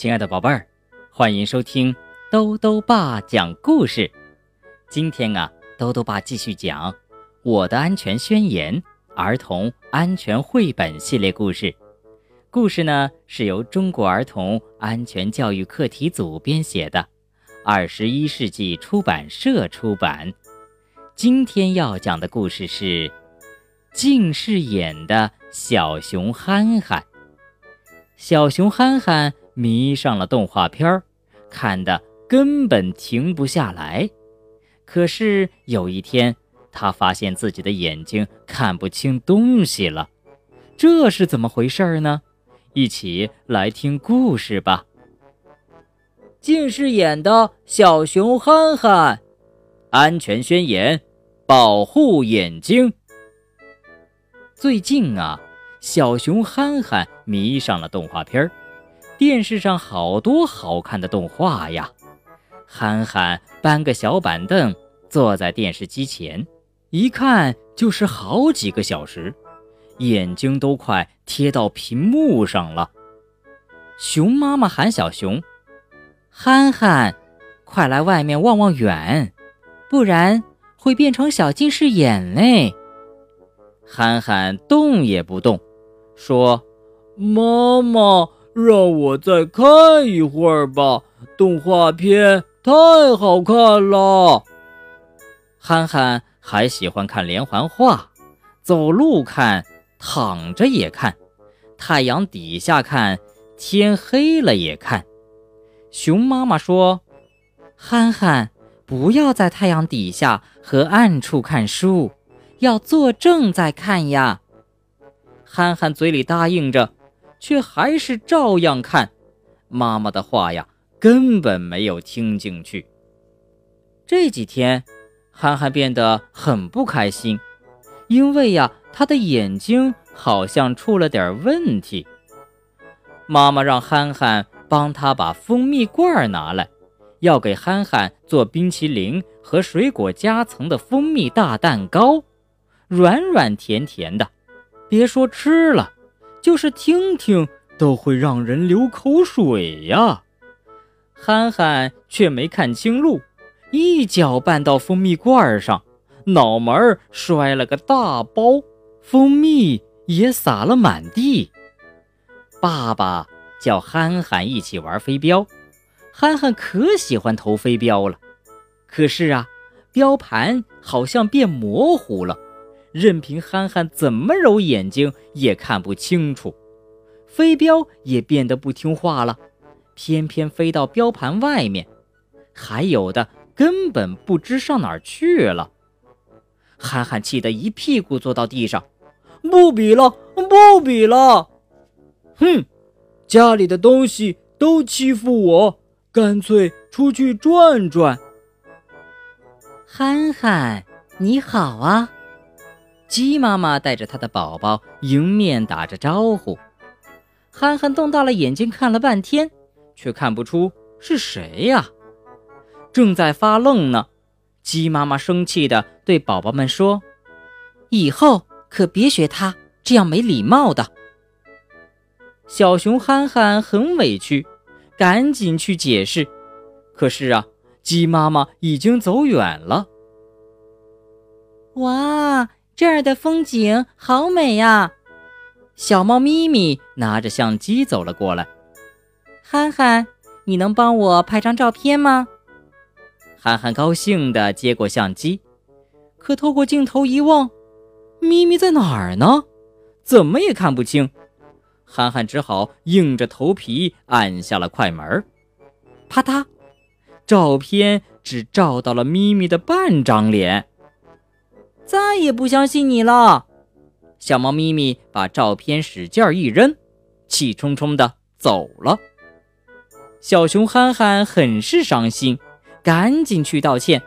亲爱的宝贝儿，欢迎收听兜兜爸讲故事。今天啊，兜兜爸继续讲《我的安全宣言》儿童安全绘本系列故事。故事呢是由中国儿童安全教育课题组编写的，二十一世纪出版社出版。今天要讲的故事是近视眼的小熊憨憨。小熊憨憨。迷上了动画片儿，看的根本停不下来。可是有一天，他发现自己的眼睛看不清东西了，这是怎么回事呢？一起来听故事吧。近视眼的小熊憨憨，安全宣言：保护眼睛。最近啊，小熊憨憨迷上了动画片儿。电视上好多好看的动画呀！憨憨搬个小板凳，坐在电视机前，一看就是好几个小时，眼睛都快贴到屏幕上了。熊妈妈喊小熊：“憨憨，快来外面望望远，不然会变成小近视眼嘞！”憨憨动也不动，说：“妈妈。”让我再看一会儿吧，动画片太好看了。憨憨还喜欢看连环画，走路看，躺着也看，太阳底下看，天黑了也看。熊妈妈说：“憨憨，不要在太阳底下和暗处看书，要坐正再看呀。”憨憨嘴里答应着。却还是照样看，妈妈的话呀，根本没有听进去。这几天，憨憨变得很不开心，因为呀，他的眼睛好像出了点问题。妈妈让憨憨帮他把蜂蜜罐拿来，要给憨憨做冰淇淋和水果夹层的蜂蜜大蛋糕，软软甜甜的，别说吃了。就是听听都会让人流口水呀！憨憨却没看清路，一脚绊到蜂蜜罐上，脑门摔了个大包，蜂蜜也洒了满地。爸爸叫憨憨一起玩飞镖，憨憨可喜欢投飞镖了。可是啊，标盘好像变模糊了。任凭憨憨怎么揉眼睛也看不清楚，飞镖也变得不听话了，偏偏飞到标盘外面，还有的根本不知上哪儿去了。憨憨气得一屁股坐到地上，不比了，不比了！哼，家里的东西都欺负我，干脆出去转转。憨憨，你好啊！鸡妈妈带着它的宝宝迎面打着招呼，憨憨瞪大了眼睛看了半天，却看不出是谁呀。正在发愣呢，鸡妈妈生气地对宝宝们说：“以后可别学他这样没礼貌的。”小熊憨憨很委屈，赶紧去解释，可是啊，鸡妈妈已经走远了。哇！这儿的风景好美呀！小猫咪咪拿着相机走了过来。憨憨，你能帮我拍张照片吗？憨憨高兴地接过相机，可透过镜头一望，咪咪在哪儿呢？怎么也看不清。憨憨只好硬着头皮按下了快门。啪嗒，照片只照到了咪咪的半张脸。再也不相信你了，小猫咪咪把照片使劲一扔，气冲冲的走了。小熊憨憨很是伤心，赶紧去道歉。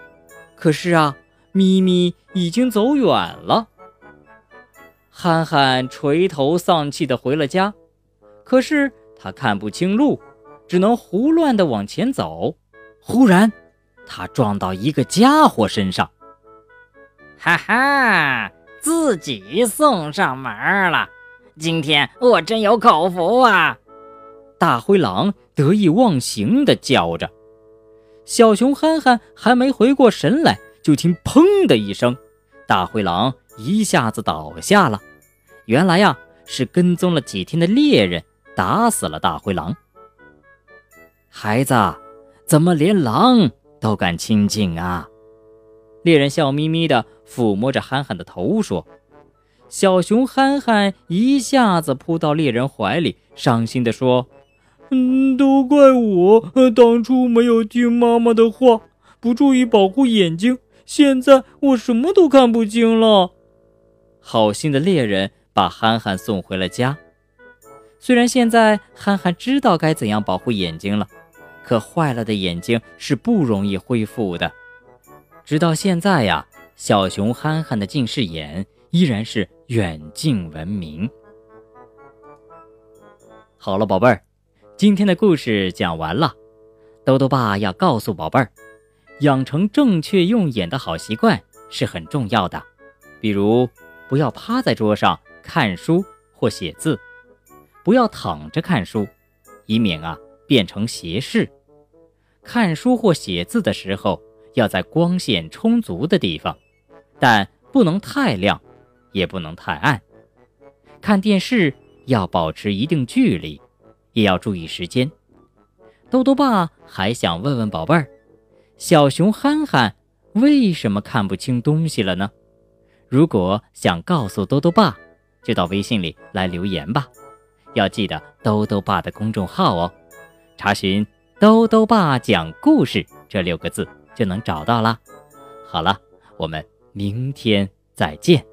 可是啊，咪咪已经走远了。憨憨垂头丧气的回了家，可是他看不清路，只能胡乱的往前走。忽然，他撞到一个家伙身上。哈哈，自己送上门了，今天我真有口福啊！大灰狼得意忘形地叫着。小熊憨憨还没回过神来，就听“砰”的一声，大灰狼一下子倒下了。原来呀，是跟踪了几天的猎人打死了大灰狼。孩子，怎么连狼都敢亲近啊？猎人笑眯眯地抚摸着憨憨的头说。小熊憨憨一下子扑到猎人怀里，伤心地说：“嗯，都怪我当初没有听妈妈的话，不注意保护眼睛，现在我什么都看不清了。”好心的猎人把憨憨送回了家。虽然现在憨憨知道该怎样保护眼睛了，可坏了的眼睛是不容易恢复的。直到现在呀，小熊憨憨的近视眼依然是。远近闻名。好了，宝贝儿，今天的故事讲完了。豆豆爸要告诉宝贝儿，养成正确用眼的好习惯是很重要的。比如，不要趴在桌上看书或写字，不要躺着看书，以免啊变成斜视。看书或写字的时候，要在光线充足的地方，但不能太亮。也不能太暗，看电视要保持一定距离，也要注意时间。豆豆爸还想问问宝贝儿，小熊憨憨为什么看不清东西了呢？如果想告诉豆豆爸，就到微信里来留言吧。要记得豆豆爸的公众号哦，查询“豆豆爸讲故事”这六个字就能找到啦。好了，我们明天再见。